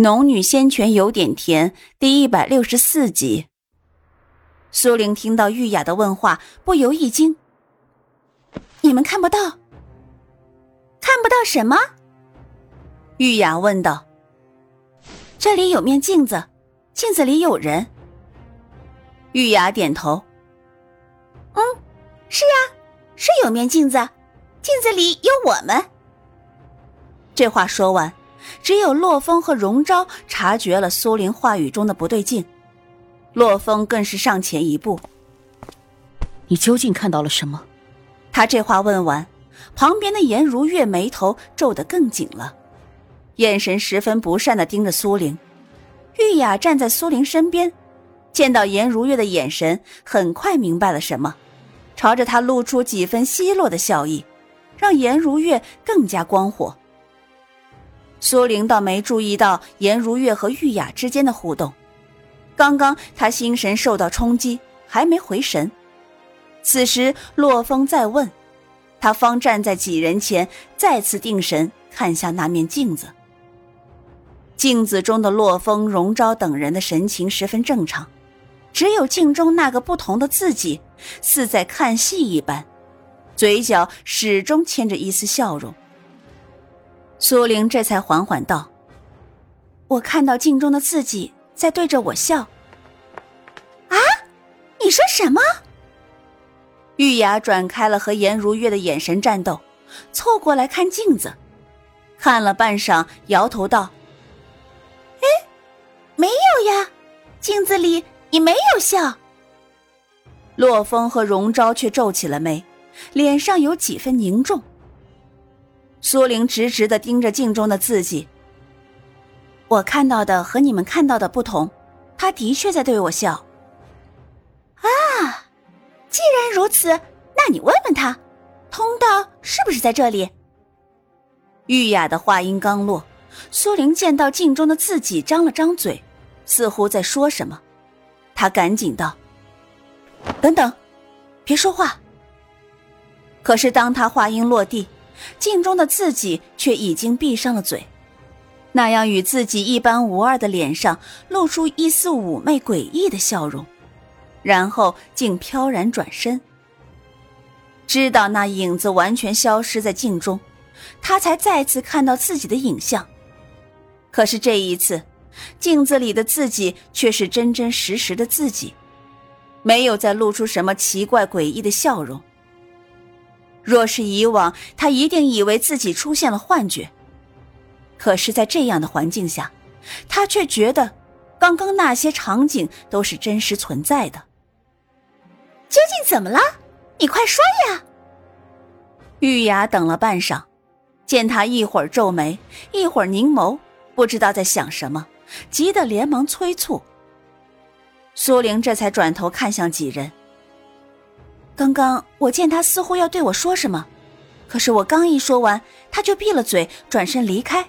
《农女仙泉有点甜》第一百六十四集。苏玲听到玉雅的问话，不由一惊：“你们看不到？看不到什么？”玉雅问道。“这里有面镜子，镜子里有人。”玉雅点头：“嗯，是呀，是有面镜子，镜子里有我们。”这话说完。只有洛风和荣昭察觉了苏玲话语中的不对劲，洛风更是上前一步：“你究竟看到了什么？”他这话问完，旁边的颜如月眉头皱得更紧了，眼神十分不善的盯着苏玲。玉雅站在苏玲身边，见到颜如月的眼神，很快明白了什么，朝着他露出几分奚落的笑意，让颜如月更加光火。苏玲倒没注意到颜如月和玉雅之间的互动，刚刚她心神受到冲击，还没回神。此时洛风再问，他方站在几人前，再次定神看向那面镜子。镜子中的洛风、荣昭等人的神情十分正常，只有镜中那个不同的自己，似在看戏一般，嘴角始终牵着一丝笑容。苏玲这才缓缓道：“我看到镜中的自己在对着我笑。”啊，你说什么？玉雅转开了和颜如月的眼神战斗，凑过来看镜子，看了半晌，摇头道：“哎，没有呀，镜子里你没有笑。”洛风和荣昭却皱起了眉，脸上有几分凝重。苏玲直直的盯着镜中的自己。我看到的和你们看到的不同，他的确在对我笑。啊，既然如此，那你问问他，通道是不是在这里？玉雅的话音刚落，苏玲见到镜中的自己张了张嘴，似乎在说什么，她赶紧道：“等等，别说话。”可是当他话音落地。镜中的自己却已经闭上了嘴，那样与自己一般无二的脸上露出一丝妩媚诡异的笑容，然后竟飘然转身。知道那影子完全消失在镜中，他才再次看到自己的影像。可是这一次，镜子里的自己却是真真实实的自己，没有再露出什么奇怪诡异的笑容。若是以往，他一定以为自己出现了幻觉。可是，在这样的环境下，他却觉得，刚刚那些场景都是真实存在的。究竟怎么了？你快说呀！玉雅等了半晌，见他一会儿皱眉，一会儿凝眸，不知道在想什么，急得连忙催促。苏玲这才转头看向几人。刚刚我见他似乎要对我说什么，可是我刚一说完，他就闭了嘴，转身离开。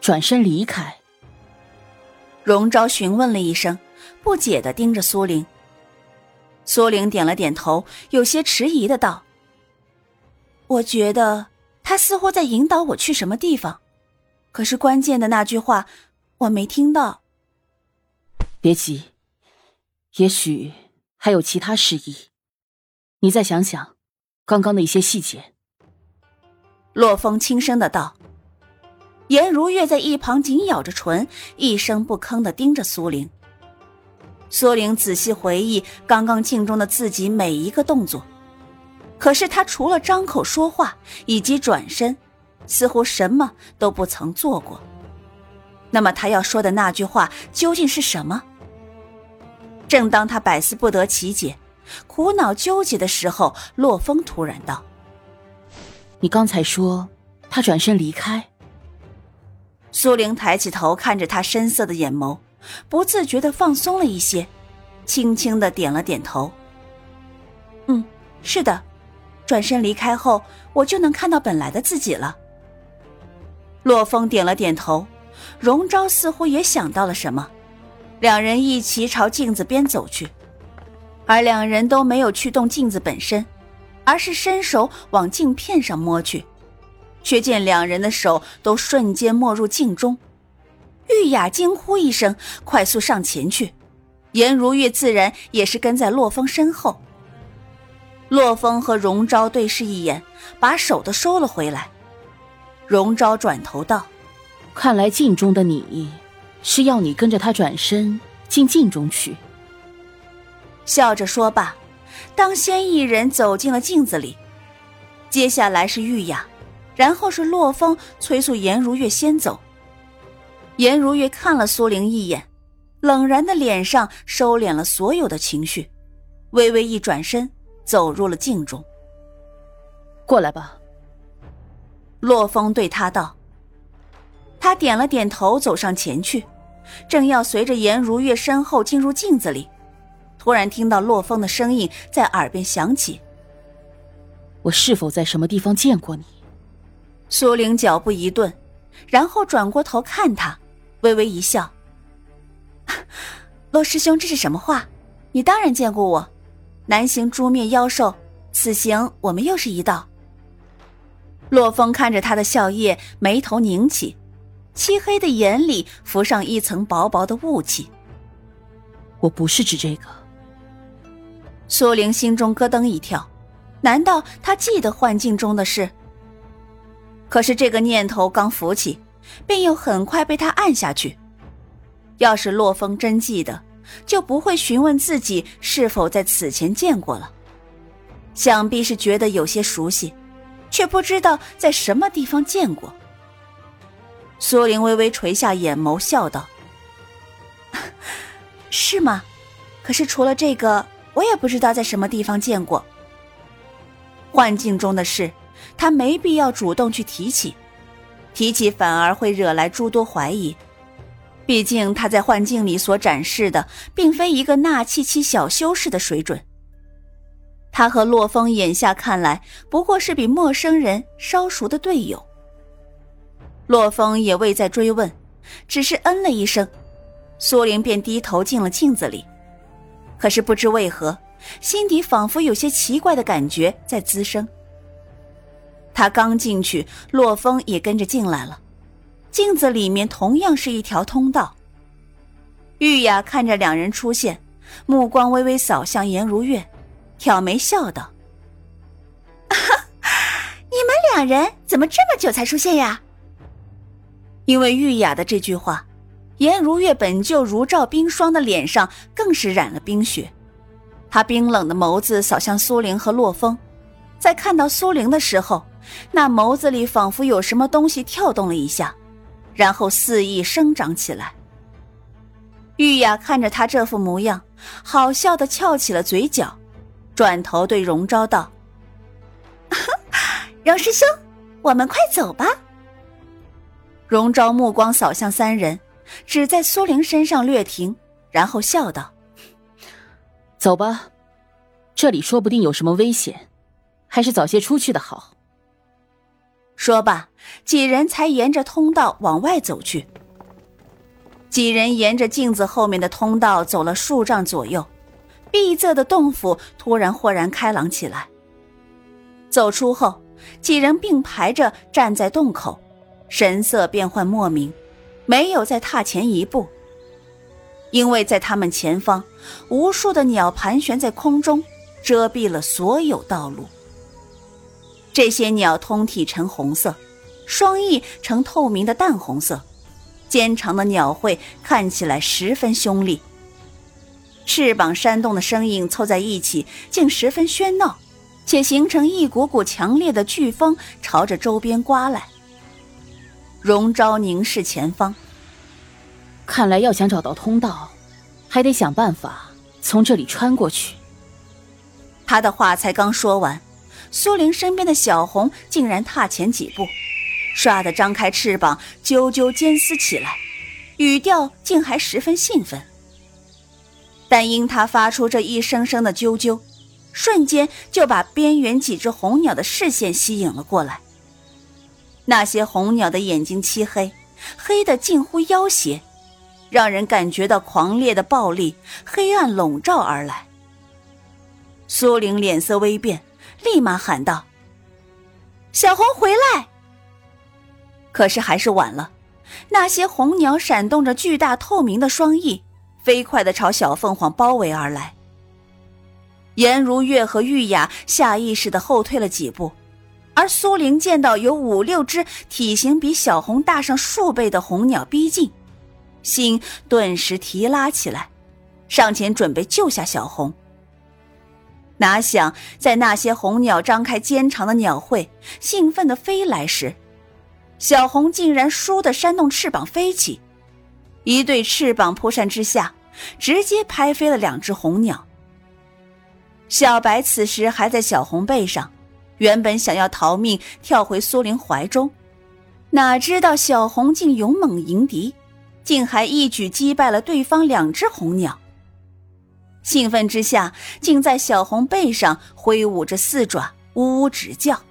转身离开。荣昭询问了一声，不解的盯着苏玲。苏玲点了点头，有些迟疑的道：“我觉得他似乎在引导我去什么地方，可是关键的那句话我没听到。”别急，也许还有其他示意。你再想想，刚刚的一些细节。洛风轻声的道。颜如月在一旁紧咬着唇，一声不吭的盯着苏玲。苏玲仔细回忆刚刚镜中的自己每一个动作，可是她除了张口说话以及转身，似乎什么都不曾做过。那么他要说的那句话究竟是什么？正当他百思不得其解。苦恼纠结的时候，洛风突然道：“你刚才说他转身离开。”苏玲抬起头看着他深色的眼眸，不自觉的放松了一些，轻轻的点了点头：“嗯，是的，转身离开后，我就能看到本来的自己了。”洛风点了点头，荣昭似乎也想到了什么，两人一齐朝镜子边走去。而两人都没有去动镜子本身，而是伸手往镜片上摸去，却见两人的手都瞬间没入镜中，玉雅惊呼一声，快速上前去。颜如玉自然也是跟在洛风身后。洛风和荣昭对视一眼，把手都收了回来。荣昭转头道：“看来镜中的你，是要你跟着他转身进镜中去。”笑着说罢，当先一人走进了镜子里。接下来是玉雅，然后是洛风催促颜如月先走。颜如月看了苏玲一眼。冷然的脸上收敛了所有的情绪，微微一转身，走入了镜中。过来吧。洛风对他道。他点了点头，走上前去，正要随着颜如月身后进入镜子里，突然听到洛风的声音在耳边响起：“我是否在什么地方见过你？”苏玲脚步一顿，然后转过头看他，微微一笑。洛师兄，这是什么话？你当然见过我，南行诛灭妖兽，此行我们又是一道。洛风看着他的笑靥，眉头拧起，漆黑的眼里浮上一层薄薄的雾气。我不是指这个。苏玲心中咯噔一跳，难道他记得幻境中的事？可是这个念头刚浮起，便又很快被他按下去。要是洛风真记得，就不会询问自己是否在此前见过了。想必是觉得有些熟悉，却不知道在什么地方见过。苏玲微微垂下眼眸，笑道：“ 是吗？可是除了这个，我也不知道在什么地方见过。幻境中的事，他没必要主动去提起，提起反而会惹来诸多怀疑。”毕竟他在幻境里所展示的，并非一个纳气期小修士的水准。他和洛风眼下看来，不过是比陌生人稍熟的队友。洛风也未再追问，只是嗯了一声，苏玲便低头进了镜子里。可是不知为何，心底仿佛有些奇怪的感觉在滋生。他刚进去，洛风也跟着进来了。镜子里面同样是一条通道。玉雅看着两人出现，目光微微扫向颜如月，挑眉笑道：“你们两人怎么这么久才出现呀？”因为玉雅的这句话，颜如月本就如照冰霜的脸上更是染了冰雪。她冰冷的眸子扫向苏玲和洛风，在看到苏玲的时候，那眸子里仿佛有什么东西跳动了一下。然后肆意生长起来。玉雅看着他这副模样，好笑的翘起了嘴角，转头对荣昭道：“ 荣师兄，我们快走吧。”荣昭目光扫向三人，只在苏玲身上略停，然后笑道：“走吧，这里说不定有什么危险，还是早些出去的好。”说罢，几人才沿着通道往外走去。几人沿着镜子后面的通道走了数丈左右，闭塞的洞府突然豁然开朗起来。走出后，几人并排着站在洞口，神色变幻莫名，没有再踏前一步。因为在他们前方，无数的鸟盘旋在空中，遮蔽了所有道路。这些鸟通体呈红色，双翼呈透明的淡红色，尖长的鸟喙看起来十分凶厉。翅膀扇动的声音凑在一起，竟十分喧闹，且形成一股股强烈的飓风朝着周边刮来。荣昭凝视前方，看来要想找到通道，还得想办法从这里穿过去。他的话才刚说完。苏玲身边的小红竟然踏前几步，唰的张开翅膀，啾啾尖嘶起来，语调竟还十分兴奋。但因他发出这一声声的啾啾，瞬间就把边缘几只红鸟的视线吸引了过来。那些红鸟的眼睛漆黑，黑的近乎妖邪，让人感觉到狂烈的暴力，黑暗笼罩而来。苏玲脸色微变。立马喊道：“小红回来！”可是还是晚了，那些红鸟闪动着巨大透明的双翼，飞快的朝小凤凰包围而来。颜如月和玉雅下意识的后退了几步，而苏玲见到有五六只体型比小红大上数倍的红鸟逼近，心顿时提拉起来，上前准备救下小红。哪想在那些红鸟张开尖长的鸟喙，兴奋的飞来时，小红竟然倏地扇动翅膀飞起，一对翅膀扑扇之下，直接拍飞了两只红鸟。小白此时还在小红背上，原本想要逃命跳回苏玲怀中，哪知道小红竟勇猛迎敌，竟还一举击败了对方两只红鸟。兴奋之下，竟在小红背上挥舞着四爪，呜呜直叫。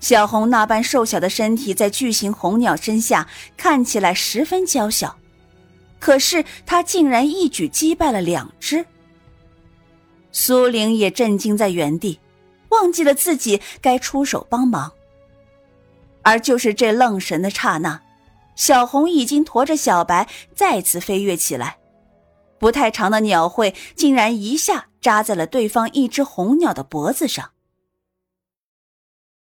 小红那般瘦小的身体在巨型红鸟身下看起来十分娇小，可是它竟然一举击败了两只。苏玲也震惊在原地，忘记了自己该出手帮忙。而就是这愣神的刹那，小红已经驮着小白再次飞跃起来，不太长的鸟喙竟然一下扎在了对方一只红鸟的脖子上。